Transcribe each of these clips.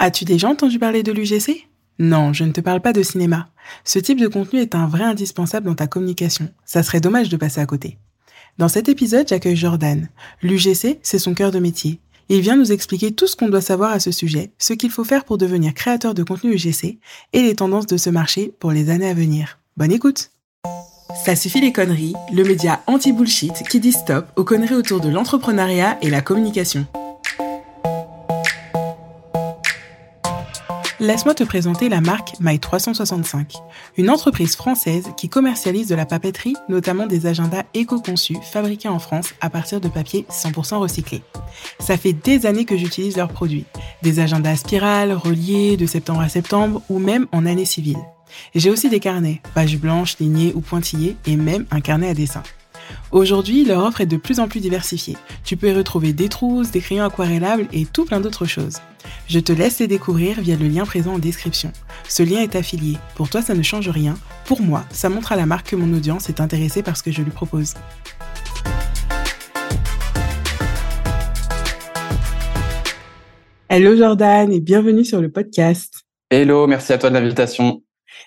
As-tu déjà entendu parler de l'UGC Non, je ne te parle pas de cinéma. Ce type de contenu est un vrai indispensable dans ta communication. Ça serait dommage de passer à côté. Dans cet épisode, j'accueille Jordan. L'UGC, c'est son cœur de métier. Il vient nous expliquer tout ce qu'on doit savoir à ce sujet, ce qu'il faut faire pour devenir créateur de contenu UGC et les tendances de ce marché pour les années à venir. Bonne écoute Ça suffit les conneries, le média anti-bullshit qui dit stop aux conneries autour de l'entrepreneuriat et la communication. Laisse-moi te présenter la marque My365, une entreprise française qui commercialise de la papeterie, notamment des agendas éco-conçus fabriqués en France à partir de papier 100% recyclé. Ça fait des années que j'utilise leurs produits, des agendas spirales, reliés de septembre à septembre ou même en année civile. J'ai aussi des carnets, pages blanches, lignées ou pointillées et même un carnet à dessin. Aujourd'hui, leur offre est de plus en plus diversifiée. Tu peux y retrouver des trousses, des crayons aquarellables et tout plein d'autres choses. Je te laisse les découvrir via le lien présent en description. Ce lien est affilié. Pour toi, ça ne change rien. Pour moi, ça montre à la marque que mon audience est intéressée par ce que je lui propose. Hello Jordan et bienvenue sur le podcast. Hello, merci à toi de l'invitation.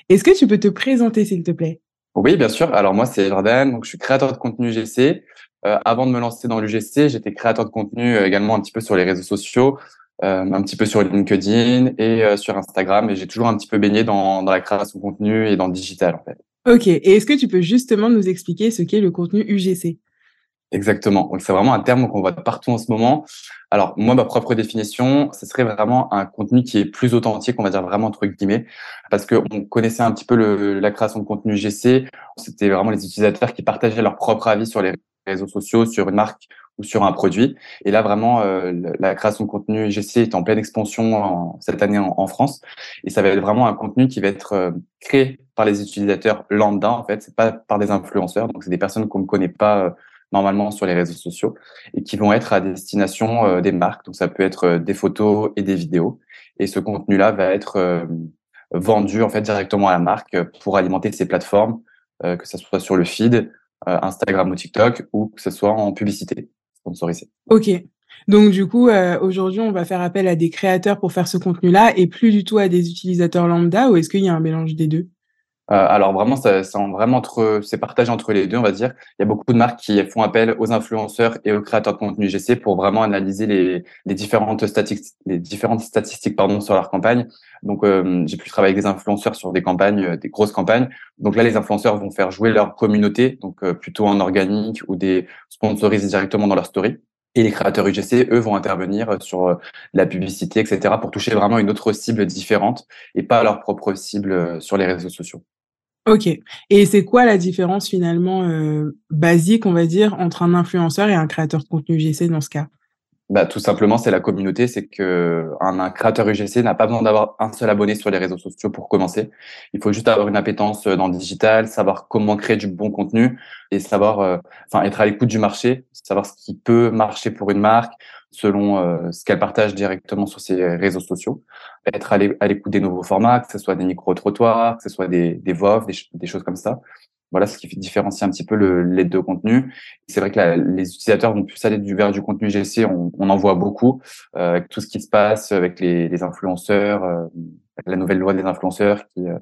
Est-ce que tu peux te présenter s'il te plaît? Oui, bien sûr. Alors moi, c'est Jordan, donc je suis créateur de contenu UGC. Euh, avant de me lancer dans l'UGC, j'étais créateur de contenu euh, également un petit peu sur les réseaux sociaux, euh, un petit peu sur LinkedIn et euh, sur Instagram. Et j'ai toujours un petit peu baigné dans, dans la création de contenu et dans le digital en fait. Ok. Et est-ce que tu peux justement nous expliquer ce qu'est le contenu UGC Exactement. Donc c'est vraiment un terme qu'on voit partout en ce moment. Alors moi, ma propre définition, ce serait vraiment un contenu qui est plus authentique, on va dire vraiment entre guillemets, parce que on connaissait un petit peu le, la création de contenu GC. C'était vraiment les utilisateurs qui partageaient leur propre avis sur les réseaux sociaux, sur une marque ou sur un produit. Et là, vraiment, euh, la création de contenu GC est en pleine expansion en, cette année en, en, France. Et ça va être vraiment un contenu qui va être euh, créé par les utilisateurs lambda, en fait. C'est pas par des influenceurs. Donc, c'est des personnes qu'on ne connaît pas euh, normalement sur les réseaux sociaux et qui vont être à destination euh, des marques. Donc ça peut être euh, des photos et des vidéos. Et ce contenu-là va être euh, vendu en fait directement à la marque pour alimenter ses plateformes, que ce soit sur le feed, Instagram ou TikTok, ou que ce soit en publicité sponsorisée. Ok. Donc du coup, aujourd'hui, on va faire appel à des créateurs pour faire ce contenu-là et plus du tout à des utilisateurs lambda, ou est-ce qu'il y a un mélange des deux? Alors vraiment, c'est vraiment c'est partagé entre les deux, on va dire. Il y a beaucoup de marques qui font appel aux influenceurs et aux créateurs de contenu GC pour vraiment analyser les, les différentes statistiques, les différentes statistiques pardon sur leur campagne. Donc euh, j'ai pu travailler avec des influenceurs sur des campagnes, euh, des grosses campagnes. Donc là, les influenceurs vont faire jouer leur communauté, donc plutôt en organique ou des sponsorisés directement dans leur story. Et les créateurs UGC, eux, vont intervenir sur la publicité, etc., pour toucher vraiment une autre cible différente et pas leur propre cible sur les réseaux sociaux. Ok. Et c'est quoi la différence finalement euh, basique, on va dire, entre un influenceur et un créateur de contenu UGC dans ce cas? Bah, tout simplement, c'est la communauté. C'est que un, créateur UGC n'a pas besoin d'avoir un seul abonné sur les réseaux sociaux pour commencer. Il faut juste avoir une appétence dans le digital, savoir comment créer du bon contenu et savoir, euh, enfin, être à l'écoute du marché, savoir ce qui peut marcher pour une marque selon euh, ce qu'elle partage directement sur ses réseaux sociaux. Être à l'écoute des nouveaux formats, que ce soit des micro-trottoirs, que ce soit des, des VOV, des, choses comme ça. Voilà ce qui différencie un petit peu le, les deux contenus. C'est vrai que la, les utilisateurs vont plus aller du vers du contenu GC. On, on en voit beaucoup euh, avec tout ce qui se passe avec les, les influenceurs, euh, la nouvelle loi des influenceurs qui euh,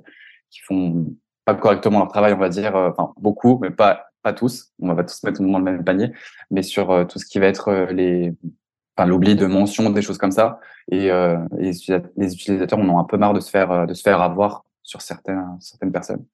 qui font pas correctement leur travail, on va dire. Euh, enfin beaucoup, mais pas pas tous. On va pas tous mettre dans le même panier, mais sur euh, tout ce qui va être les L'oubli de mentions, des choses comme ça. Et, les, les utilisateurs on a un peu marre de se faire de se faire avoir sur certains, certaines personnes.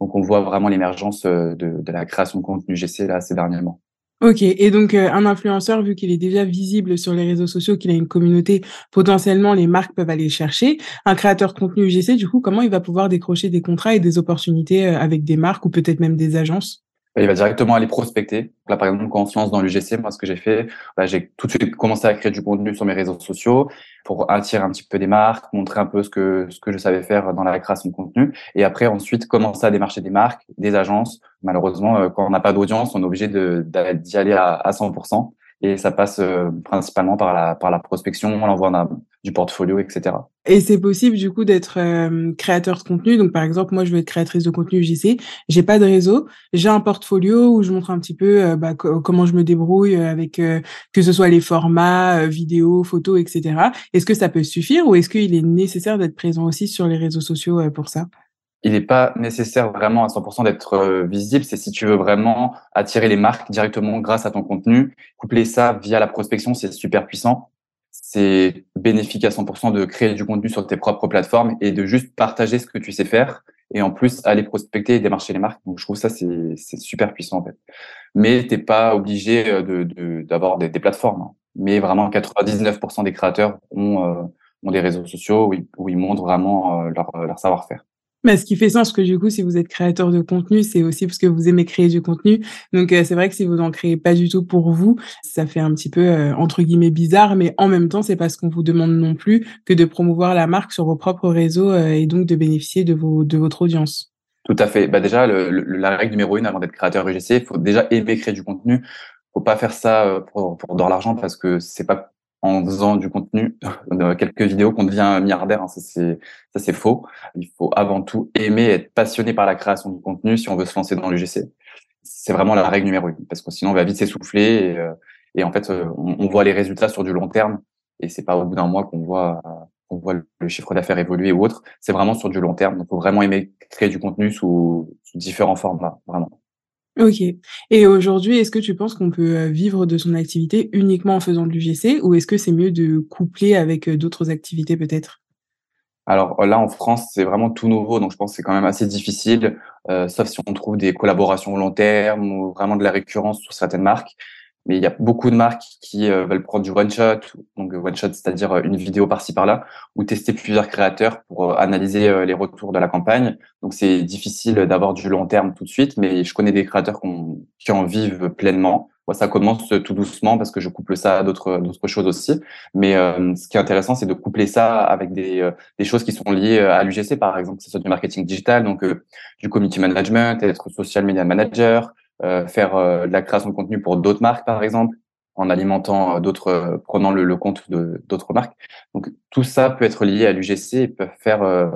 Donc, on voit vraiment l'émergence euh, de, de, la création de contenu GC là ces dernièrement. Ok, et donc euh, un influenceur, vu qu'il est déjà visible sur les réseaux sociaux, qu'il a une communauté, potentiellement les marques peuvent aller chercher. Un créateur contenu UGC, du coup, comment il va pouvoir décrocher des contrats et des opportunités euh, avec des marques ou peut-être même des agences? Il va directement aller prospecter. Là, par exemple, quand on dans l'UGC, moi, ce que j'ai fait, bah, j'ai tout de suite commencé à créer du contenu sur mes réseaux sociaux pour attirer un petit peu des marques, montrer un peu ce que ce que je savais faire dans la création de contenu, et après ensuite commencer à démarcher des marques, des agences. Malheureusement, euh, quand on n'a pas d'audience, on est obligé d'y aller à 100%. Et ça passe euh, principalement par la par la prospection, l'envoi du portfolio, etc. Et c'est possible du coup d'être euh, créateur de contenu. Donc par exemple, moi je veux être créatrice de contenu JC, j'ai pas de réseau, j'ai un portfolio où je montre un petit peu euh, bah, comment je me débrouille avec que ce soit les formats, vidéos, photos, etc. Est-ce que ça peut suffire ou est-ce qu'il est nécessaire d'être présent aussi sur les réseaux sociaux pour ça? Il n'est pas nécessaire vraiment à 100% d'être euh, visible. C'est si tu veux vraiment attirer les marques directement grâce à ton contenu. Coupler ça via la prospection, c'est super puissant. C'est bénéfique à 100% de créer du contenu sur tes propres plateformes et de juste partager ce que tu sais faire et en plus aller prospecter et démarcher les marques. Donc je trouve ça c'est super puissant en fait. Mais t'es pas obligé euh, d'avoir des, des, plateformes. Hein. Mais vraiment 99% des créateurs ont euh, ont des réseaux sociaux où ils, où ils montrent vraiment leur, leur savoir-faire. Mais ce qui fait sens que du coup, si vous êtes créateur de contenu, c'est aussi parce que vous aimez créer du contenu. Donc euh, c'est vrai que si vous n'en créez pas du tout pour vous, ça fait un petit peu euh, entre guillemets bizarre, mais en même temps, c'est pas ce qu'on vous demande non plus que de promouvoir la marque sur vos propres réseaux euh, et donc de bénéficier de vos de votre audience. Tout à fait. Bah déjà, le, la règle numéro une avant d'être créateur UGC, il faut déjà aimer créer du contenu. Faut pas faire ça pour, pour dans l'argent parce que c'est pas en faisant du contenu, quelques vidéos qu'on devient milliardaire. Hein, ça c'est faux. Il faut avant tout aimer, être passionné par la création du contenu si on veut se lancer dans l'UGC. C'est vraiment la règle numéro une parce que sinon on va vite s'essouffler et, euh, et, en fait euh, on, voit les résultats sur du long terme et c'est pas au bout d'un mois qu'on voit qu'on voit le chiffre d'affaires évoluer ou autre. C'est vraiment sur du long terme. Donc, faut vraiment aimer créer du contenu sous, sous différents formats, vraiment. Ok. Et aujourd'hui, est-ce que tu penses qu'on peut euh, vivre de son activité uniquement en faisant de l'UGC ou est-ce que c'est mieux de coupler avec euh, d'autres activités peut-être? Alors là, en France, c'est vraiment tout nouveau, donc je pense que c'est quand même assez difficile, euh, sauf si on trouve des collaborations long terme ou vraiment de la récurrence sur certaines marques. Mais il y a beaucoup de marques qui euh, veulent prendre du one shot, donc one shot, c'est-à-dire euh, une vidéo par-ci par-là, ou tester plusieurs créateurs pour euh, analyser les retours de la campagne. Donc c'est difficile d'avoir du long terme tout de suite, mais je connais des créateurs qui en vivent pleinement. Moi, ça commence tout doucement parce que je couple ça à d'autres d'autres choses aussi. Mais ce qui est intéressant, c'est de coupler ça avec des, des choses qui sont liées à l'UGC, par exemple, que ce soit du marketing digital, donc du community management, être social media manager, faire euh, de la création de contenu pour d'autres marques, par exemple, en alimentant euh, d'autres, prenant le, le compte de d'autres marques. Donc tout ça peut être lié à l'UGC et peut faire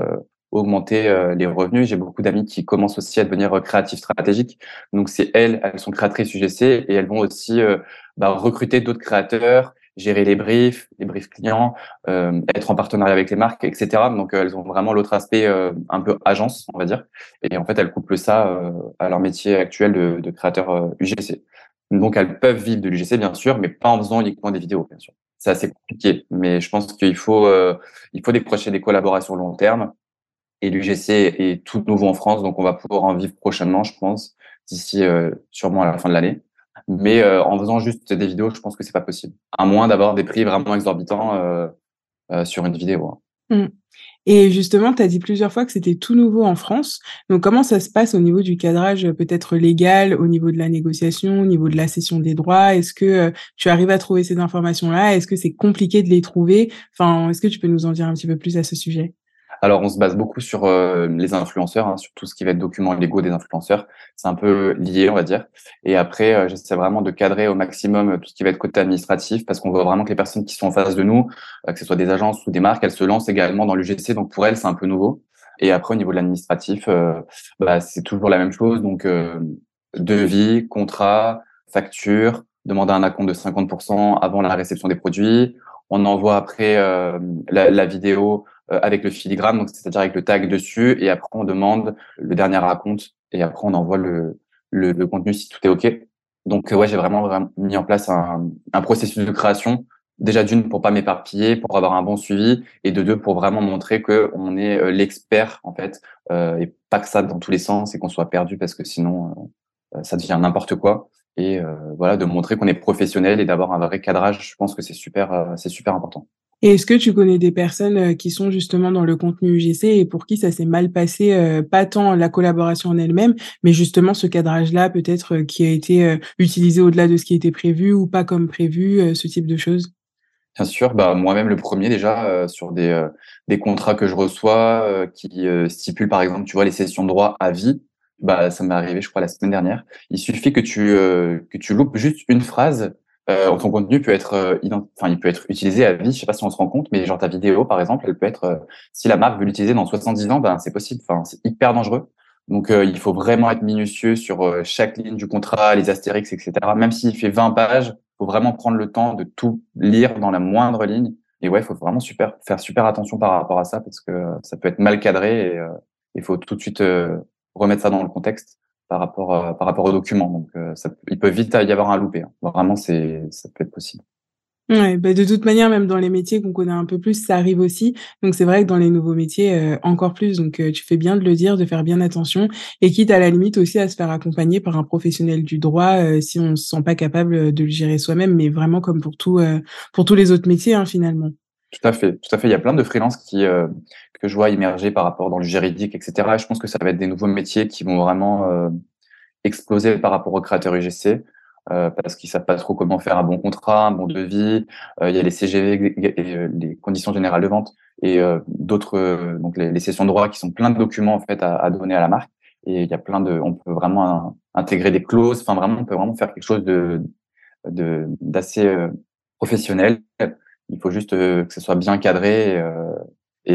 augmenter les revenus. J'ai beaucoup d'amis qui commencent aussi à devenir créatifs stratégiques. Donc c'est elles, elles sont créatrices UGC et elles vont aussi bah, recruter d'autres créateurs, gérer les briefs, les briefs clients, euh, être en partenariat avec les marques, etc. Donc elles ont vraiment l'autre aspect euh, un peu agence, on va dire. Et en fait, elles couplent ça euh, à leur métier actuel de, de créateur UGC. Donc elles peuvent vivre de l'UGC, bien sûr, mais pas en faisant uniquement des vidéos, bien sûr. C'est assez compliqué, mais je pense qu'il faut il faut décrocher des collaborations long terme. Et l'UGC est tout nouveau en France, donc on va pouvoir en vivre prochainement, je pense, d'ici sûrement à la fin de l'année. Mais euh, en faisant juste des vidéos, je pense que c'est pas possible. À moins d'avoir des prix vraiment exorbitants euh, euh, sur une vidéo. Hein. Mmh. Et justement, tu as dit plusieurs fois que c'était tout nouveau en France. Donc, comment ça se passe au niveau du cadrage peut-être légal, au niveau de la négociation, au niveau de la cession des droits? Est-ce que tu arrives à trouver ces informations-là? Est-ce que c'est compliqué de les trouver? Enfin, est-ce que tu peux nous en dire un petit peu plus à ce sujet? Alors, on se base beaucoup sur euh, les influenceurs, hein, sur tout ce qui va être documents légaux des influenceurs. C'est un peu lié, on va dire. Et après, euh, j'essaie vraiment de cadrer au maximum tout ce qui va être côté administratif, parce qu'on veut vraiment que les personnes qui sont en face de nous, euh, que ce soit des agences ou des marques, elles se lancent également dans l'UGC. Donc, pour elles, c'est un peu nouveau. Et après, au niveau de l'administratif, bah, c'est toujours la même chose. Donc, devis, contrat, facture, demander un acompte de 50% avant la réception des produits. On envoie après la, la vidéo euh, avec le filigrane, donc c'est-à-dire avec le tag dessus, et après on demande le dernier raconte, et après on envoie le, le, le contenu si tout est ok. Donc euh, ouais, j'ai vraiment, vraiment, mis en place un, un processus de création. Déjà d'une pour pas m'éparpiller, pour avoir un bon suivi, et de deux pour vraiment montrer que on est euh, l'expert en fait, euh, et pas que ça dans tous les sens et qu'on soit perdu parce que sinon ça devient n'importe quoi. Et voilà, de montrer qu'on est professionnel et d'avoir un vrai cadrage, je pense que c'est super, c'est super important. Et est-ce que tu connais des personnes euh, qui sont justement dans le contenu UGC et pour qui ça s'est mal passé, euh, pas tant la collaboration en elle-même, mais justement ce cadrage-là peut-être euh, qui a été utilisé au-delà de ce qui était prévu ou pas comme prévu, ce type de choses? Bien sûr, bah moi-même le premier déjà sur des des contrats que je reçois qui stipulent par exemple, tu vois, les sessions de droit à vie. Bah ça m'est arrivé, je crois, la semaine dernière. Il suffit que tu que tu loupes juste une phrase euh, ton contenu peut être, euh, il peut être utilisé à vie. Je sais pas si on se rend compte, mais genre ta vidéo, par exemple, elle peut être, euh, si la marque veut l'utiliser dans 70 ans, ben c'est possible. Enfin, c'est hyper dangereux. Donc, euh, il faut vraiment être minutieux sur chaque ligne du contrat, les astérix, etc. Même s'il fait 20 pages, faut vraiment prendre le temps de tout lire dans la moindre ligne. Et ouais, faut vraiment super faire super attention par rapport à ça parce que ça peut être mal cadré et il faut tout de suite remettre ça dans le contexte par rapport euh, par rapport aux documents. Donc, euh, ça, il peut vite y avoir un loupé. Hein. Vraiment, c'est ça peut être possible. Ouais, bah de toute manière, même dans les métiers qu'on connaît un peu plus, ça arrive aussi. Donc c'est vrai que dans les nouveaux métiers, euh, encore plus. Donc tu fais bien de le dire, de faire bien attention, et quitte à la limite aussi à se faire accompagner par un professionnel du droit si on se sent pas capable de le gérer soi-même, mais vraiment comme pour tout, pour tous les autres métiers hein, finalement. Tout à fait, tout à fait. Il y a plein de freelances qui que je vois émerger par rapport dans le juridique, etc. Et je pense que ça va être des nouveaux métiers qui vont vraiment euh, exploser par rapport aux créateurs UGC. Euh, parce qu'ils savent pas trop comment faire un bon contrat, un bon devis. Euh, il y a les CGV, et, les conditions générales de vente, et d'autres, donc les, les, sessions de droit qui sont plein de documents en fait à, à, donner à la marque. Et il y a plein de, on peut vraiment intégrer des clauses. Enfin vraiment, on peut vraiment faire quelque chose de d'assez professionnel. Il faut juste que ce soit bien cadré et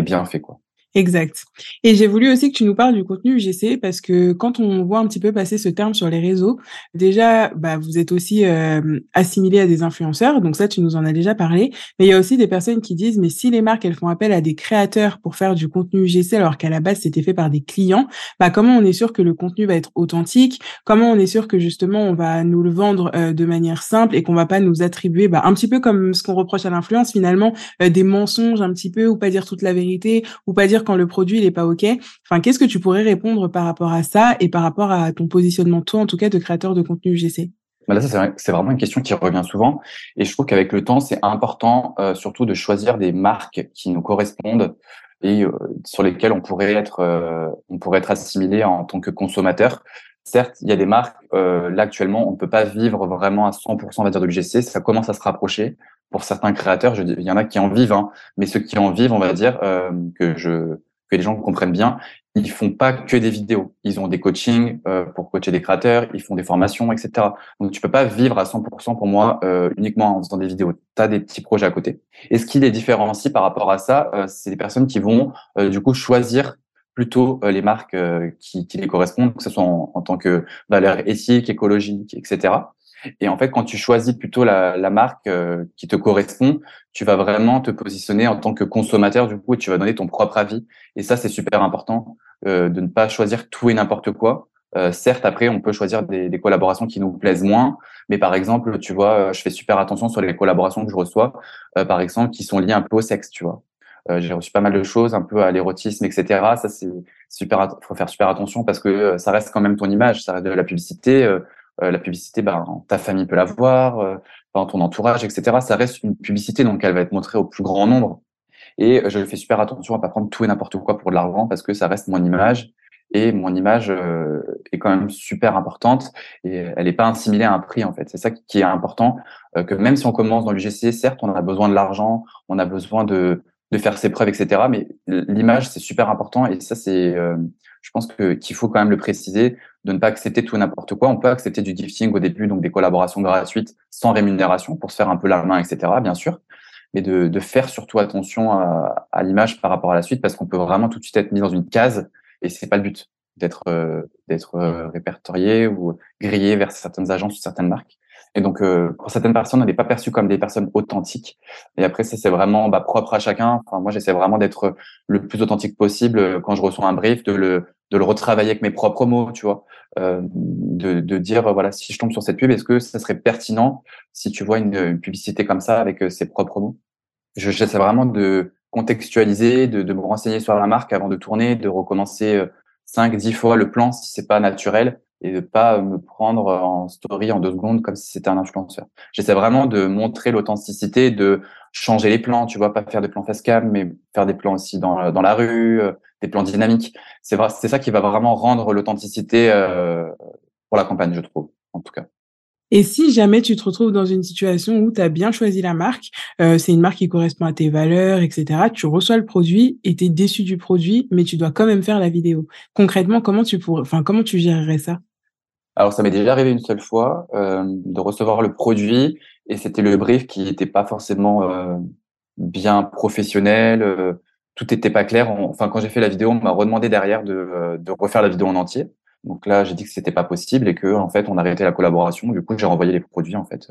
bien fait, quoi. Exact. Et j'ai voulu aussi que tu nous parles du contenu UGC parce que quand on voit un petit peu passer ce terme sur les réseaux, déjà, bah, vous êtes aussi euh, assimilé à des influenceurs, donc ça, tu nous en as déjà parlé. Mais il y a aussi des personnes qui disent, mais si les marques, elles font appel à des créateurs pour faire du contenu UGC alors qu'à la base, c'était fait par des clients, bah, comment on est sûr que le contenu va être authentique? Comment on est sûr que justement, on va nous le vendre euh, de manière simple et qu'on va pas nous attribuer, bah, un petit peu comme ce qu'on reproche à l'influence finalement, euh, des mensonges un petit peu ou pas dire toute la vérité ou pas dire quand le produit il est pas ok. Enfin, qu'est-ce que tu pourrais répondre par rapport à ça et par rapport à ton positionnement toi en tout cas de créateur de contenu UGC bah là, c'est vraiment une question qui revient souvent. Et je trouve qu'avec le temps, c'est important euh, surtout de choisir des marques qui nous correspondent et euh, sur lesquelles on pourrait être, euh, on pourrait être assimilé en tant que consommateur. Certes, il y a des marques, là actuellement, on ne peut pas vivre vraiment à 100% on va dire, de l'UGC. Ça commence à se rapprocher pour certains créateurs. Je, il y en a qui en vivent, hein, mais ceux qui en vivent, on va dire, que je que les gens comprennent bien, ils font pas que des vidéos. Ils ont des coachings euh, pour coacher des créateurs, ils font des formations, etc. Donc tu peux pas vivre à 100% pour moi euh, uniquement en faisant des vidéos. Tu as des petits projets à côté. Et ce qui les différencie par rapport à ça, euh, c'est des personnes qui vont du coup choisir plutôt les marques qui, qui, les correspondent, que ce soit en, tant que valeur éthique, écologique, etc. Et en fait, quand tu choisis plutôt la, marque euh, qui te correspond, tu vas vraiment te positionner en tant que consommateur du coup et tu vas donner ton propre avis. Et ça, c'est super important euh, de ne pas choisir tout et n'importe quoi. Euh, certes, après, on peut choisir des, des, collaborations qui nous plaisent moins, mais par exemple, tu vois, je fais super attention sur les collaborations que je reçois, euh, par exemple, qui sont liées un peu au sexe, tu vois. Euh, j'ai reçu pas mal de choses, un peu à l'érotisme, etc. Ça, c'est super. Faut faire super attention parce que ça reste quand même ton image, ça reste de la publicité. Euh, la publicité, ben, ta famille peut la voir, euh, dans ton entourage, etc. Ça reste une publicité, donc elle va être montrée au plus grand nombre. Et euh, je fais super attention à pas prendre tout et n'importe quoi pour de l'argent parce que ça reste mon image et mon image est quand même super importante et elle n'est pas assimilée à un prix en fait. C'est ça qui est important, que même si on commence dans l'UGC, certes on a besoin de l'argent, on a besoin de, de faire ses preuves, etc. Mais l'image c'est super important et ça c'est je pense que qu'il faut quand même le préciser, de ne pas accepter tout n'importe quoi. On peut accepter du gifting au début, donc des collaborations gratuites sans rémunération pour se faire un peu la main, etc. Bien sûr, mais de, faire surtout attention à, à l'image par rapport à la suite, parce qu'on peut vraiment tout de suite être mis dans une case et c'est pas le but d'être euh, d'être euh, répertorié ou grillé vers certaines agences ou certaines marques. Et donc, euh, pour certaines personnes, on n'est pas perçu comme des personnes authentiques. Et après, c'est vraiment bah, propre à chacun. Enfin, moi, j'essaie vraiment d'être le plus authentique possible euh, quand je reçois un brief, de le de le retravailler avec mes propres mots, tu vois, euh, de, de dire voilà si je tombe sur cette pub, est-ce que ça serait pertinent si tu vois une, publicité comme ça avec ses propres mots? J'essaie vraiment de contextualiser, de, de me renseigner sur la marque avant de tourner, de recommencer cinq, dix fois le plan si c'est pas naturel et de pas me prendre en story en deux secondes comme si c'était un influenceur. J'essaie vraiment de montrer l'authenticité, de changer les plans, tu vois, pas faire des plans face cam, mais faire des plans aussi dans, dans la rue, euh, des plans dynamiques. C'est c'est ça qui va vraiment rendre l'authenticité euh, pour la campagne, je trouve, en tout cas. Et si jamais tu te retrouves dans une situation où tu as bien choisi la marque, euh, c'est une marque qui correspond à tes valeurs, etc., tu reçois le produit et tu es déçu du produit, mais tu dois quand même faire la vidéo. Concrètement, comment tu pourrais, enfin, comment tu gérerais ça? Alors, ça m'est déjà arrivé une seule fois euh, de recevoir le produit et c'était le brief qui n'était pas forcément bien professionnel. tout n'était pas clair. Enfin, quand j'ai fait la vidéo, on m'a redemandé derrière de, de refaire la vidéo en entier. Donc là, j'ai dit que c'était pas possible et que en fait, on arrêtait la collaboration. Du coup, j'ai renvoyé les produits en fait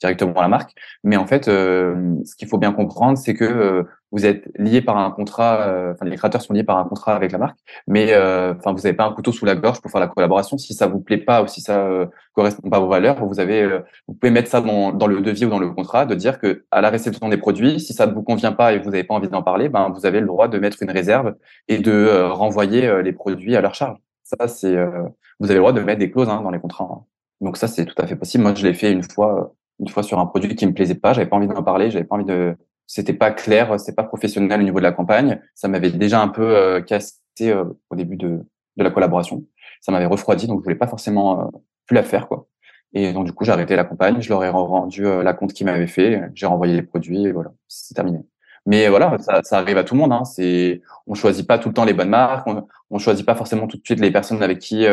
directement à la marque. Mais en fait, euh, ce qu'il faut bien comprendre, c'est que euh, vous êtes lié par un contrat, euh, enfin les créateurs sont liés par un contrat avec la marque, mais enfin vous n'avez pas un couteau sous la gorge pour faire la collaboration. Si ça vous plaît pas ou si ça correspond pas à vos valeurs, vous avez, vous pouvez mettre ça dans, dans, le devis ou dans le contrat, de dire que à la réception des produits, si ça ne vous convient pas et vous n'avez pas envie d'en parler, ben vous avez le droit de mettre une réserve et de renvoyer les produits à leur charge. Ça, c'est, vous avez le droit de mettre des clauses hein, dans les contrats. Hein. Donc ça, c'est tout à fait possible. Moi, je l'ai fait une fois une fois sur un produit qui me plaisait pas, j'avais pas envie d'en parler, j'avais pas envie de, c'était pas clair, c'était pas professionnel au niveau de la campagne. Ça m'avait déjà un peu euh, cassé euh, au début de, de la collaboration. Ça m'avait refroidi, donc je voulais pas forcément euh, plus la faire, quoi. Et donc du coup, j'ai arrêté la campagne, je leur ai rendu la compte qu'ils m'avaient fait, j'ai renvoyé les produits et voilà, c'est terminé. Mais voilà, ça, ça, arrive à tout le monde. Hein. C'est, on choisit pas tout le temps les bonnes marques, on, choisit pas forcément tout de suite les personnes avec qui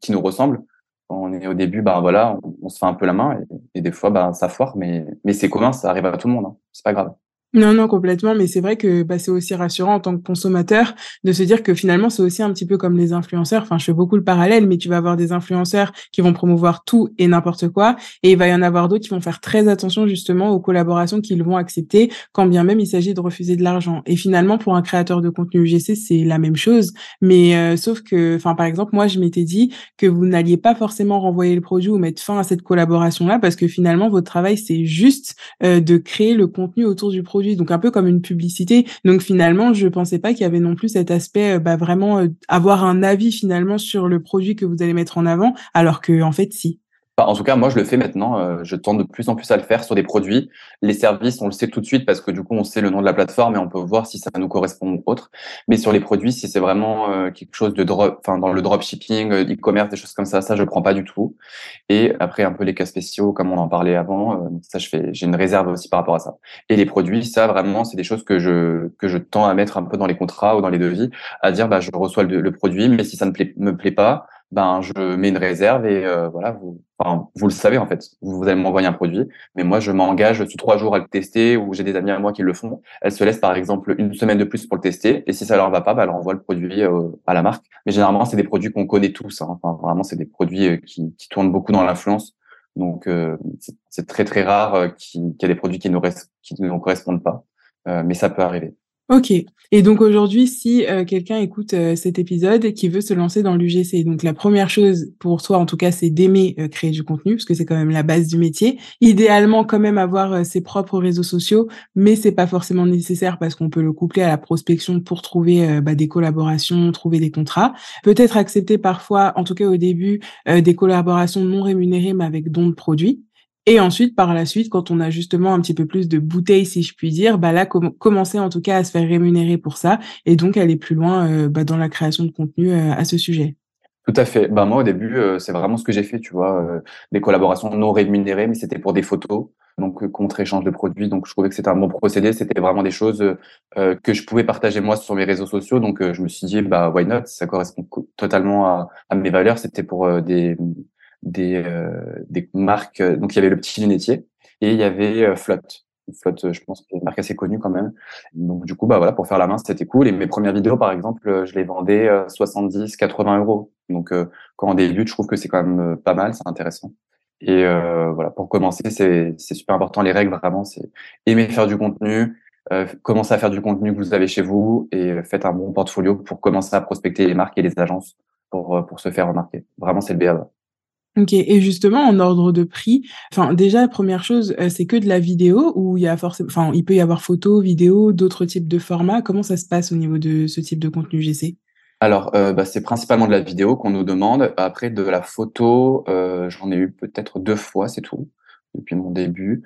qui nous ressemblent on est au début, bah voilà, on, se fait un peu la main et, des fois, bah ça foire, mais mais c'est commun, ça arrive à tout le monde, hein. c'est pas grave. Non, non, complètement. Mais c'est vrai que bah, c'est aussi rassurant en tant que consommateur de se dire que finalement, c'est aussi un petit peu comme les influenceurs. Enfin, je fais beaucoup le parallèle, mais tu vas avoir des influenceurs qui vont promouvoir tout et n'importe quoi. Et il va y en avoir d'autres qui vont faire très attention justement aux collaborations qu'ils vont accepter, quand bien même il s'agit de refuser de l'argent. Et finalement, pour un créateur de contenu UGC, c'est la même chose. Mais euh, sauf que, enfin, par exemple, moi, je m'étais dit que vous n'alliez pas forcément renvoyer le produit ou mettre fin à cette collaboration-là parce que finalement, votre travail, c'est juste euh, de créer le contenu autour du produit donc un peu comme une publicité. Donc finalement, je pensais pas qu'il y avait non plus cet aspect, euh, bah, vraiment euh, avoir un avis finalement sur le produit que vous allez mettre en avant, alors que en fait, si en tout cas, moi, je le fais maintenant. Euh, je tente de plus en plus à le faire sur des produits. Les services, on le sait tout de suite parce que du coup, on sait le nom de la plateforme et on peut voir si ça nous correspond ou autre. Mais sur les produits, si c'est vraiment euh, quelque chose de drop, enfin dans le dropshipping, euh, e-commerce, des choses comme ça, ça je prends pas du tout. Et après, un peu les cas spéciaux, comme on en parlait avant, ça je fais. J'ai une réserve aussi par rapport à ça. Et les produits, ça vraiment, c'est des choses que je que je tends à mettre un peu dans les contrats ou dans les devis, à dire bah je reçois le, le produit, mais si ça ne me plaît pas, ben je mets une réserve et euh, voilà, vous, enfin, vous le savez en fait. Vous, allez m'envoyer un produit, mais moi je m'engage sur trois jours à le tester ou j'ai des amis à moi qui le font. Elles se laissent par exemple une semaine de plus pour le tester et si ça leur va pas, ben, elles renvoient le produit euh, à la marque. Mais généralement c'est des produits qu'on connaît tous. Hein. Enfin, vraiment c'est des produits euh, qui, qui, tournent beaucoup dans l'influence. Donc c'est très très rare qu'il y ait des produits qui ne qui nous correspondent pas, mais ça peut arriver. Ok. Et donc aujourd'hui, si euh, quelqu'un écoute euh, cet épisode et qui veut se lancer dans l'UGC, donc la première chose pour toi, en tout cas, c'est d'aimer euh, créer du contenu, parce que c'est quand même la base du métier. Idéalement, quand même avoir ses propres réseaux sociaux, mais c'est pas forcément nécessaire parce qu'on peut le coupler à la prospection pour trouver bah, des collaborations, trouver des contrats. Peut-être accepter parfois, en tout cas au début, des collaborations non rémunérées, mais avec dons de produits. Et ensuite, par la suite, quand on a justement un petit peu plus de bouteilles, si je puis dire, bah là, commencer en tout cas à se faire rémunérer pour ça et donc aller plus loin euh, bah, dans la création de contenu euh, à ce sujet. Tout à fait. Bah moi, au début, euh, c'est vraiment ce que j'ai fait, tu vois, des collaborations non rémunérées, mais c'était pour des photos, donc contre échange de produits. Donc, je trouvais que c'était un bon procédé. C'était vraiment des choses que je pouvais partager moi sur mes réseaux sociaux. Donc, je me suis dit, bah why not? Ça correspond totalement à mes valeurs. C'était pour des des, euh, des marques. Euh, donc, il y avait le petit lunetier et il y avait euh, Flotte. Flotte, je pense, une marque assez connue quand même. Donc, du coup, bah voilà, pour faire la main, c'était cool. Et mes premières vidéos, par exemple, je les vendais 70, 80 euros. Donc, quand on débute, je trouve que c'est quand même pas mal, c'est intéressant. Et voilà, pour commencer, c'est super important. Les règles, vraiment, c'est aimer faire du contenu, euh, commencer à faire du contenu que vous avez chez vous et faites un bon portfolio pour commencer à prospecter les marques et les agences pour, pour se faire remarquer. Vraiment, c'est le BA. Ok, et justement en ordre de prix, enfin déjà première chose, euh, c'est que de la vidéo ou il y a forcément, enfin il peut y avoir photo, vidéo, d'autres types de formats. Comment ça se passe au niveau de ce type de contenu GC Alors euh, bah, c'est principalement de la vidéo qu'on nous demande. Après de la photo, euh, j'en ai eu peut-être deux fois, c'est tout depuis mon début.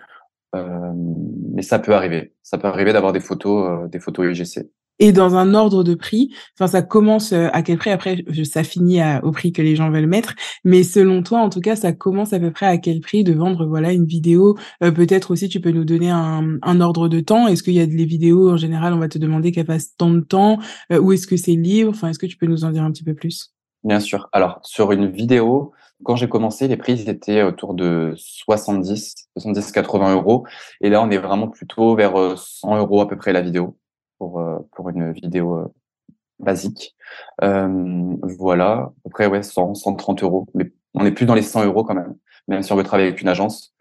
mais ça peut arriver. Ça peut arriver d'avoir des photos, des photos UGC et dans un ordre de prix. Enfin, ça commence euh, à quel prix? Après, ça finit au prix que les gens veulent mettre. Mais selon toi, en tout cas, ça commence à peu près à quel prix de vendre voilà une vidéo? Euh, Peut-être aussi, tu peux nous donner un, un ordre de temps. Est-ce qu'il y a des vidéos en général On va te demander qu'elles passent tant de temps, euh, ou est-ce que c'est libre? Enfin, est-ce que tu peux nous en dire un petit peu plus? Bien sûr. Alors, sur une vidéo, quand j'ai commencé, les prix étaient autour de 70 70-80 euros. Et là, on est vraiment plutôt vers 100 euros à peu près la vidéo pour, pour une vidéo basique. voilà, à peu près ouais, 100, 130 euros. Mais on est plus dans les 100 euros quand même, même si on veut travailler avec une agence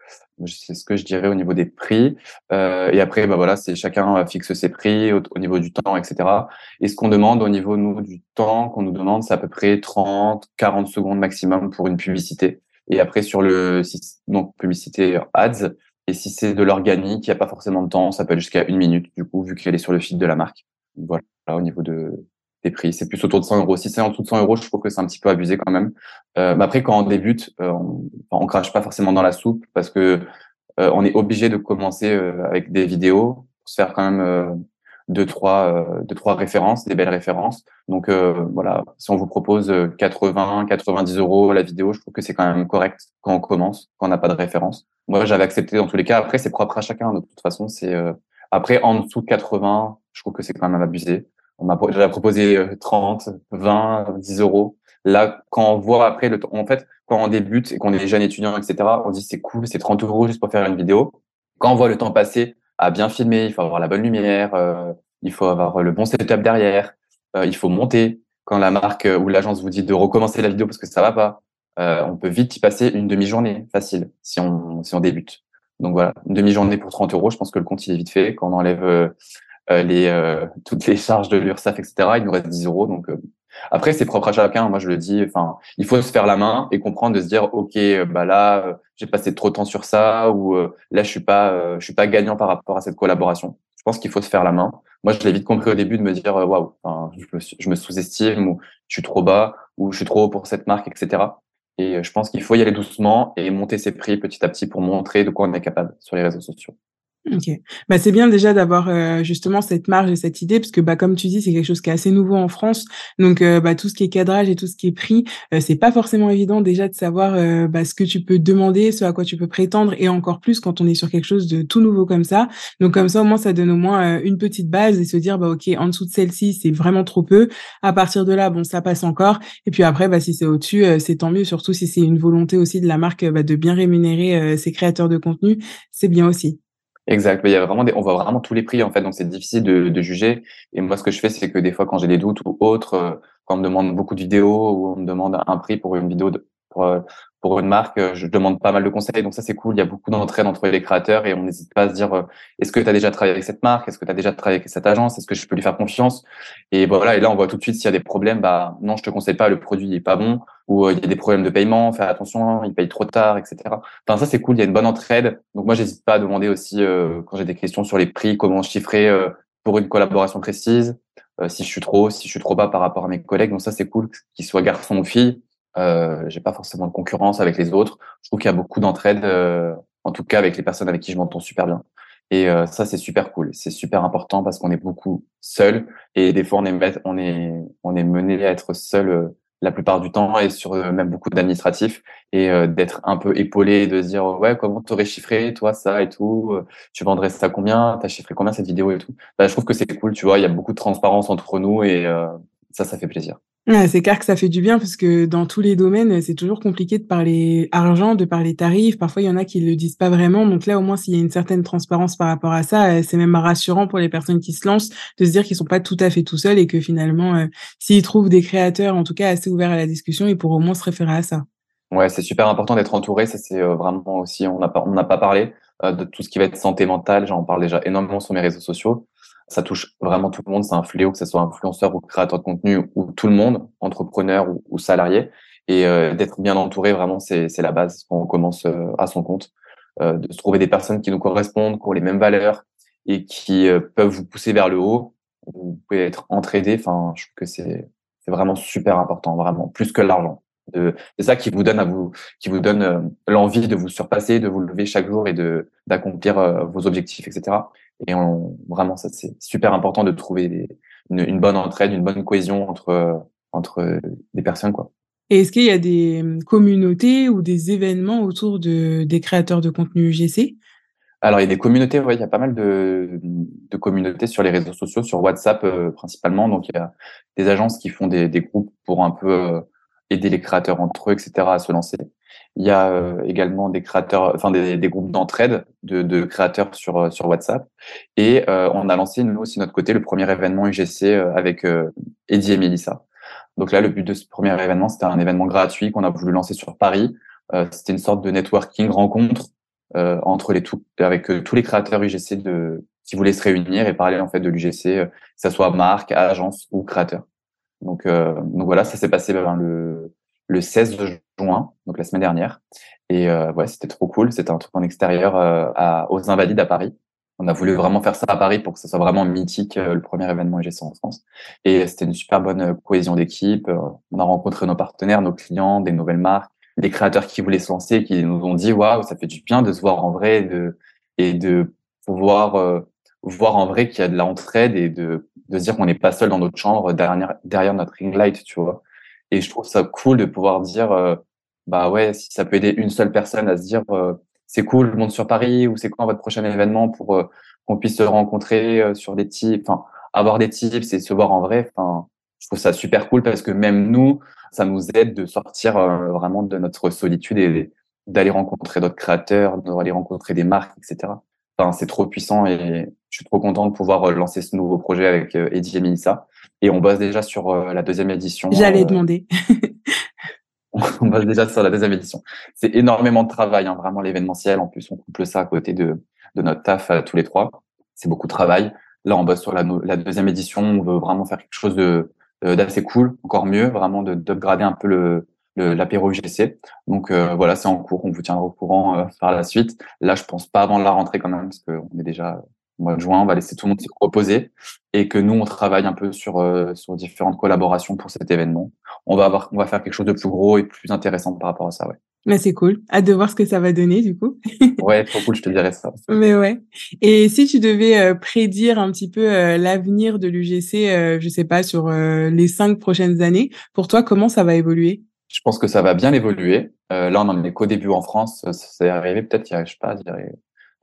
c'est ce que je dirais au niveau des prix. Euh, et après, bah voilà, c'est chacun fixe ses prix au, niveau du temps, etc. Et ce qu'on demande au niveau nous du temps qu'on nous demande, c'est à peu près 30, 40 secondes maximum pour une publicité. Et après sur le donc publicité ads. Et si c'est de l'organique, il n'y a pas forcément de temps, ça peut être jusqu'à une minute du coup vu qu'elle est sur le feed de la marque. Voilà au niveau de des prix. C'est plus autour de 100 euros. Si c'est en dessous de 100 euros, je trouve que c'est un petit peu abusé quand même. Euh, mais après, quand on débute, euh, on, on crache pas forcément dans la soupe parce que euh, on est obligé de commencer euh, avec des vidéos pour se faire quand même euh, deux trois deux trois références, des belles références. Donc voilà, si on vous propose 80 90 euros la vidéo, je trouve que c'est quand même correct quand on commence, quand on n'a pas de référence. Moi, j'avais accepté dans tous les cas. Après, c'est propre à chacun. De toute façon, c'est après en dessous de 80, je trouve que c'est quand même abusé. On m'a proposé 30, 20, 10 euros. Là, quand on voit après, le en fait, quand on débute et qu'on est jeune étudiant, etc., on dit c'est cool, c'est 30 euros juste pour faire une vidéo. Quand on voit le temps passer à bien filmer, il faut avoir la bonne lumière, euh, il faut avoir le bon setup derrière, euh, il faut monter. Quand la marque euh, ou l'agence vous dit de recommencer la vidéo parce que ça va pas, on peut vite y passer une demi-journée facile si on si on débute. Donc voilà, une demi-journée pour 30 euros, je pense que le compte il est vite fait. Quand on enlève les toutes les charges de l'URSSAF, etc., il nous reste 10 euros. Donc après, c'est propre à chacun. Moi, je le dis. Enfin, il faut se faire la main et comprendre de se dire, ok, euh, bah là, euh, j'ai passé trop de temps sur ça, ou euh, là, je suis pas, je suis pas gagnant par rapport à cette collaboration. Je pense qu'il faut se faire la main. Moi, je l'ai vite compris au début de me dire, waouh, je me, sous-estime ou je suis trop bas ou je suis trop haut pour cette marque, etc. Et je pense qu'il faut y aller doucement et monter ses prix petit à petit pour montrer de quoi on est capable sur les réseaux sociaux. Ok, bah c'est bien déjà d'avoir euh, justement cette marge et cette idée parce que bah comme tu dis c'est quelque chose qui est assez nouveau en France. Donc euh, bah tout ce qui est cadrage et tout ce qui est prix euh, c'est pas forcément évident déjà de savoir bah, ce que tu peux demander ce à quoi tu peux prétendre et encore plus quand on est sur quelque chose de tout nouveau comme ça. Donc comme ça au moins ça donne au moins une petite base et se dire bah ok en dessous de celle-ci c'est vraiment trop peu. À partir de là bon ça passe encore. Et puis après bah si c'est au-dessus c'est tant mieux surtout si c'est une volonté aussi de la marque bah, de bien rémunérer ses créateurs de contenu. C'est bien aussi. Exact. Il y a vraiment des, on voit vraiment tous les prix en fait, donc c'est difficile de, juger. Et moi, ce que je fais, c'est que des fois, quand j'ai des doutes ou autres, euh, quand on me demande beaucoup de vidéos ou on me demande un prix pour une vidéo de, pour, euh, pour une marque, euh, je demande pas mal de conseils. Donc ça, c'est cool. Il y a beaucoup d'entraide entre les créateurs et on n'hésite pas à se dire euh, est-ce que tu as déjà travaillé avec cette marque? Est-ce que tu as déjà travaillé avec cette agence? Est-ce que je peux lui faire confiance? Et voilà. Et là, on voit tout de suite s'il y a des problèmes. Bah non, je te conseille pas. Le produit est pas bon ou il y a des problèmes de paiement. Faire attention, il paye trop tard, etc. Enfin ça, c'est cool. Il y a une bonne entraide. Donc moi, j'hésite pas à demander aussi quand j'ai des questions sur les prix, comment chiffrer pour une collaboration précise. si je suis trop, si je suis trop bas par rapport à mes collègues. Donc ça, c'est cool, qu'ils soient garçons ou filles. Euh, j'ai pas forcément de concurrence avec les autres. Je trouve qu'il y a beaucoup d'entraide, euh, en tout cas avec les personnes avec qui je m'entends super bien. Et euh, ça, c'est super cool. C'est super important parce qu'on est beaucoup seul et des fois on est on est on est mené à être seul euh, la plupart du temps et sur euh, même beaucoup d'administratifs et d'être un peu épaulé et de se dire ouais comment t'aurais chiffré toi ça et tout tu vendrais ça combien t'as chiffré combien cette vidéo et tout bah, je trouve que c'est cool tu vois il y a beaucoup de transparence entre nous et ça ça fait plaisir c'est clair que ça fait du bien parce que dans tous les domaines, c'est toujours compliqué de parler argent, de parler tarifs. Parfois, il y en a qui le disent pas vraiment. Donc là, au moins, s'il y a une certaine transparence par rapport à ça, euh, c'est même rassurant pour les personnes qui se lancent de se dire qu'ils sont pas tout à fait tout seuls et que finalement, euh, s'ils trouvent des créateurs, en tout cas, assez ouverts à la discussion, ils pourront au moins se référer à ça. Ouais, c'est super important d'être entouré. Ça, c'est euh, vraiment aussi, on n'a pas, on n'a pas parlé de tout ce qui va être santé mentale. J'en parle déjà énormément sur mes réseaux sociaux ça touche vraiment tout le monde. C'est un fléau, que ce soit influenceur ou créateur de contenu ou tout le monde, entrepreneur ou, salarié. Et euh, d'être bien entouré, vraiment, c'est la base quand on commence euh, à son compte. Euh, de se trouver des personnes qui nous correspondent, qui ont les mêmes valeurs et qui peuvent vous pousser vers le haut. Vous pouvez être entraidé. Enfin, je trouve que c'est vraiment super important, vraiment, plus que l'argent. C'est ça qui vous donne à vous, qui vous donne l'envie de vous surpasser, de vous lever chaque jour et de d'accomplir vos objectifs, etc. Et on, vraiment, ça c'est super important de trouver une, bonne entraide, une bonne cohésion entre entre des personnes, quoi. Et est-ce qu'il y a des hum, communautés ou des événements autour de, des créateurs de contenu UGC Alors, il y a des communautés, ouais, il y a pas mal de, de communautés sur les réseaux sociaux, sur WhatsApp euh, principalement. Donc, il y a des agences qui font des, des groupes pour un peu aider les créateurs entre eux, etc., à se lancer. Il y a euh, également des créateurs, enfin des, des groupes d'entraide de, de, créateurs sur euh, sur WhatsApp. Et euh, on a lancé nous aussi notre côté le premier événement UGC avec Eddie et Melissa. Donc là, le but de ce premier événement, c'était un événement gratuit qu'on a voulu lancer sur Paris. c'était une sorte de networking rencontre entre les tout, avec tous les créateurs UGC de qui voulaient se réunir et parler en fait de l'UGC, que ce soit marque, agence ou créateur. Donc, donc voilà, ça s'est passé ben, le le 16 juin, donc la semaine dernière. Et euh, ouais, c'était trop cool. C'était un truc en extérieur euh, à, aux Invalides à Paris. On a voulu vraiment faire ça à Paris pour que ce soit vraiment mythique, euh, le premier événement EGC en France. Et c'était une super bonne euh, cohésion d'équipe. On a rencontré nos partenaires, nos clients, des nouvelles marques, des créateurs qui voulaient se lancer, qui nous ont dit waouh, ça fait du bien de se voir en vrai de, et de pouvoir voir en vrai qu'il y a de l'entraide et de, de dire qu'on n'est pas seul dans notre chambre derrière, derrière notre ring light, tu vois. Et je trouve ça cool de pouvoir dire, euh, bah ouais, si ça peut aider une seule personne à se dire, euh, c'est cool, je monte sur Paris ou c'est quoi votre prochain événement pour euh, qu'on puisse se rencontrer sur des tips, enfin avoir des tips et se voir en vrai. Enfin, je trouve ça super cool parce que même nous, ça nous aide de sortir vraiment de notre solitude et d'aller rencontrer d'autres créateurs, d'aller rencontrer des marques, etc. Enfin, c'est trop puissant et je suis trop content de pouvoir lancer ce nouveau projet avec Eddie et Melissa. Et on bosse déjà sur euh, la deuxième édition. J'allais euh, demander. on bosse déjà sur la deuxième édition. C'est énormément de travail, hein, vraiment l'événementiel. En plus, on couple ça à côté de, de notre taf tous les trois. C'est beaucoup de travail. Là, on bosse sur la, la, deuxième édition. On veut vraiment faire quelque chose de d'assez cool, encore mieux, vraiment de d'upgrader un peu le l'apéro UGC. Donc voilà, c'est en cours. On vous tiendra au courant par la suite. Là, je pense pas avant la rentrée quand même, parce qu'on est déjà mois de juin, on va laisser tout le monde se reposer et que nous, on travaille un peu sur, euh, sur différentes collaborations pour cet événement. On va avoir, on va faire quelque chose de plus gros et plus intéressant par rapport à ça, ouais. Mais c'est cool. Hâte de voir ce que ça va donner, du coup. ouais, trop cool, je te dirais ça. Mais ouais. Et si tu devais euh, prédire un petit peu euh, l'avenir de l'UGC, je sais pas, sur les cinq prochaines années, pour toi, comment ça va évoluer? Je pense que ça va bien évoluer. là, on en est qu'au début en France. Ça est arrivé peut-être il y je sais pas, dirais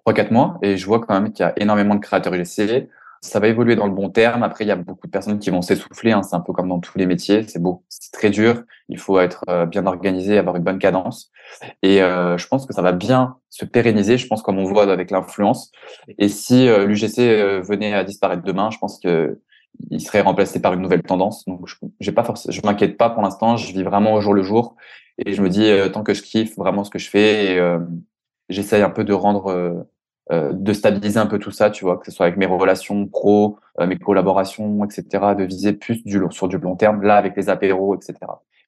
3-4 mois et je vois quand même qu'il y a énormément de créateurs UGC. Ça va évoluer dans le bon terme. Après, il y a beaucoup de personnes qui vont s'essouffler. Hein. C'est un peu comme dans tous les métiers. C'est beau, c'est très dur. Il faut être euh, bien organisé, avoir une bonne cadence. Et euh, je pense que ça va bien se pérenniser. Je pense comme on voit avec l'influence. Et si euh, l'UGC euh, venait à disparaître demain, je pense que il serait remplacé par une nouvelle tendance. Donc, je pas forcément, je m'inquiète pas pour l'instant. Je vis vraiment au jour le jour. Et je me dis, tant que je kiffe vraiment ce que je fais, et j'essaye un peu de rendre euh, de stabiliser un peu tout ça, tu vois, que ce soit avec mes relations pro, euh, mes collaborations, etc., de viser plus du, sur du long terme, là, avec les apéros, etc.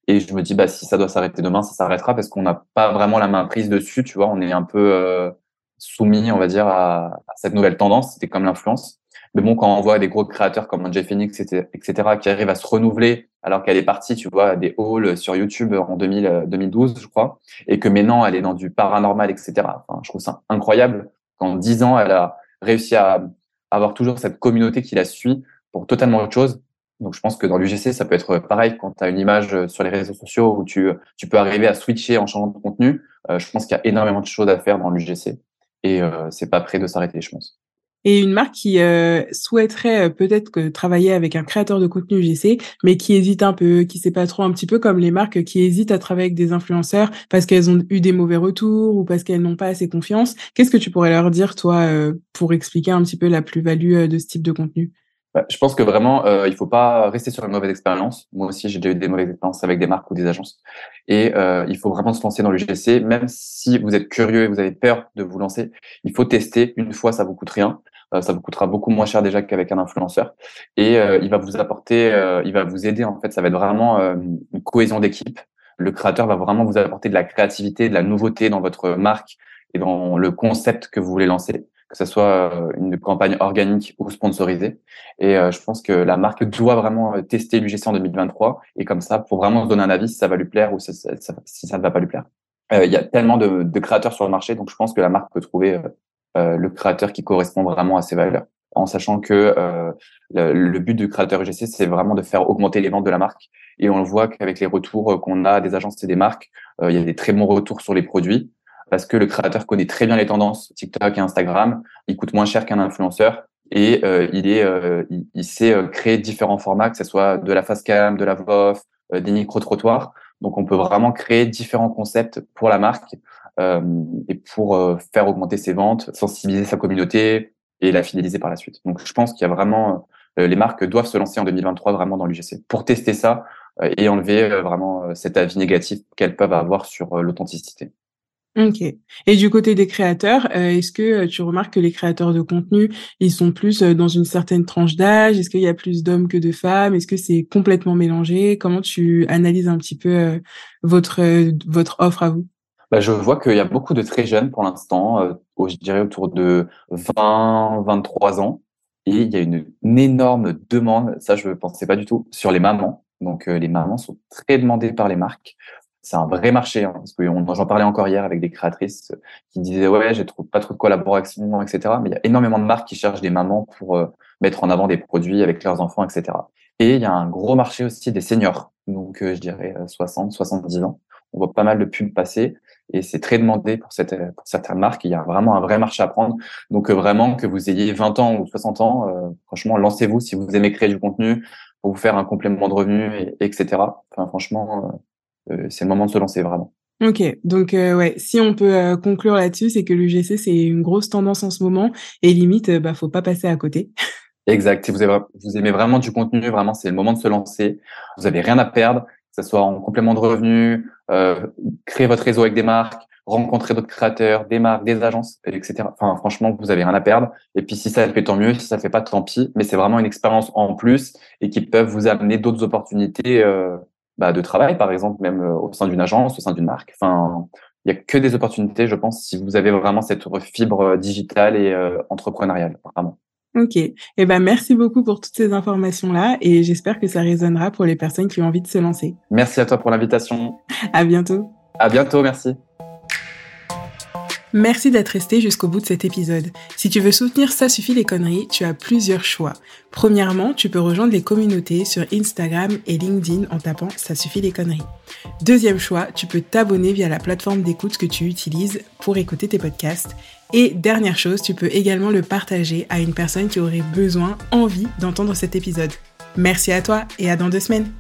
Et je me dis, bah, si ça doit s'arrêter demain, ça s'arrêtera parce qu'on n'a pas vraiment la main prise dessus, tu vois, on est un peu euh, soumis, on va dire, à, à cette nouvelle tendance, c'était comme l'influence. Mais bon, quand on voit des gros créateurs comme Jay Phoenix, etc., qui arrivent à se renouveler alors qu'elle est partie, tu vois, des halls sur YouTube en 2000, 2012, je crois, et que maintenant elle est dans du paranormal, etc. Enfin, je trouve ça incroyable qu'en dix ans, elle a réussi à avoir toujours cette communauté qui la suit pour totalement autre chose. Donc, je pense que dans l'UGC, ça peut être pareil quand tu as une image sur les réseaux sociaux où tu, tu peux arriver à switcher en changeant de contenu. Euh, je pense qu'il y a énormément de choses à faire dans l'UGC et euh, c'est pas prêt de s'arrêter, je pense et une marque qui euh, souhaiterait euh, peut-être travailler avec un créateur de contenu UGC, mais qui hésite un peu, qui sait pas trop, un petit peu comme les marques qui hésitent à travailler avec des influenceurs parce qu'elles ont eu des mauvais retours ou parce qu'elles n'ont pas assez confiance. Qu'est-ce que tu pourrais leur dire, toi, euh, pour expliquer un petit peu la plus-value de ce type de contenu? Bah, je pense que vraiment, euh, il faut pas rester sur une mauvaise expérience. Moi aussi, j'ai déjà eu des mauvaises expériences avec des marques ou des agences. Et il faut vraiment se lancer dans le GC. Même si vous êtes curieux et vous avez peur de vous lancer, il faut tester. Une fois, ça vous coûte rien. Euh, ça vous coûtera beaucoup moins cher déjà qu'avec un influenceur. Et euh, il va vous apporter, euh, il va vous aider. En fait, ça va être vraiment une cohésion d'équipe. Le créateur va vraiment vous apporter de la créativité, de la nouveauté dans votre marque et dans le concept que vous voulez lancer que ce soit une campagne organique ou sponsorisée. Et je pense que la marque doit vraiment tester l'UGC en 2023 et comme ça, pour vraiment se donner un avis si ça va lui plaire ou si ça, ne va pas lui plaire. Il y a tellement de, de, créateurs sur le marché, donc je pense que la marque peut trouver le créateur qui correspond vraiment à ses valeurs. En sachant que euh, le, but du créateur UGC, c'est vraiment de faire augmenter les ventes de la marque. Et on le voit qu'avec les retours qu'on a des agences et des marques, euh, il y a des très bons retours sur les produits. Parce que le créateur connaît très bien les tendances TikTok et Instagram. Il coûte moins cher qu'un influenceur. Et il est, il, sait créer différents formats, que ce soit de la face cam, de la voix des micro trottoirs, Donc, on peut vraiment créer différents concepts pour la marque. euh, et pour euh, faire augmenter ses ventes, sensibiliser sa communauté et la fidéliser par la suite. Donc, je pense qu'il y a vraiment les marques doivent se lancer en 2023 vraiment dans l'UGC pour tester ça et enlever vraiment cet avis négatif qu'elles peuvent avoir sur l'authenticité. Ok. Et du côté des créateurs, euh, est-ce que euh, tu remarques que les créateurs de contenu, ils sont plus euh, dans une certaine tranche d'âge? Est-ce qu'il y a plus d'hommes que de femmes? Est-ce que c'est complètement mélangé? Comment tu analyses un petit peu votre votre offre à vous? Bah, je vois qu'il y a beaucoup de très jeunes pour l'instant, je dirais autour de 20, 23 ans. Et il y a une, énorme demande, ça je ne pensais pas du tout, sur les mamans. Donc les mamans sont très demandées par les marques c'est un vrai marché. Hein, parce que j'en parlais encore hier avec des créatrices qui disaient ouais, j'ai pas trop de collaboration, etc. Mais il y a énormément de marques qui cherchent des mamans pour euh, mettre en avant des produits avec leurs enfants, etc. Et il y a un gros marché aussi des seniors, donc euh, je dirais 60, euh, 70 ans. On voit pas mal de pubs passer et c'est très demandé pour, cette, pour certaines marques. Il y a vraiment un vrai marché à prendre. Donc vraiment que vous ayez 20 ans ou 60 ans, franchement, lancez-vous si vous aimez créer du contenu pour vous faire un complément de revenu, et, etc. Enfin, franchement, euh, c'est le moment de se lancer vraiment. Ok, donc euh, ouais, si on peut euh, conclure là-dessus, c'est que l'UGC c'est une grosse tendance en ce moment et limite, bah faut pas passer à côté. Exact. Si vous, avez, vous aimez vraiment du contenu, vraiment c'est le moment de se lancer. Vous avez rien à perdre, que ce soit en complément de revenus, créer votre réseau avec des marques, rencontrer d'autres créateurs, des marques, des agences, etc. Enfin, franchement, vous avez rien à perdre. Et puis, si ça le fait, tant mieux. Si ça le fait pas, tant pis. Mais c'est vraiment une expérience en plus et qui peuvent vous amener d'autres opportunités euh, bah, de travail, par exemple, même euh, au sein d'une agence, au sein d'une marque. Enfin, il y a que des opportunités, je pense, si vous avez vraiment cette fibre euh, digitale et euh, entrepreneuriale, vraiment. Ok. Eh ben, merci beaucoup pour toutes ces informations-là et j'espère que ça résonnera pour les personnes qui ont envie de se lancer. Merci à toi pour l'invitation. À bientôt. À bientôt, merci. Merci d'être resté jusqu'au bout de cet épisode. Si tu veux soutenir Ça suffit les conneries, tu as plusieurs choix. Premièrement, tu peux rejoindre les communautés sur Instagram et LinkedIn en tapant Ça suffit les conneries. Deuxième choix, tu peux t'abonner via la plateforme d'écoute que tu utilises pour écouter tes podcasts. Et dernière chose, tu peux également le partager à une personne qui aurait besoin, envie d'entendre cet épisode. Merci à toi et à dans deux semaines.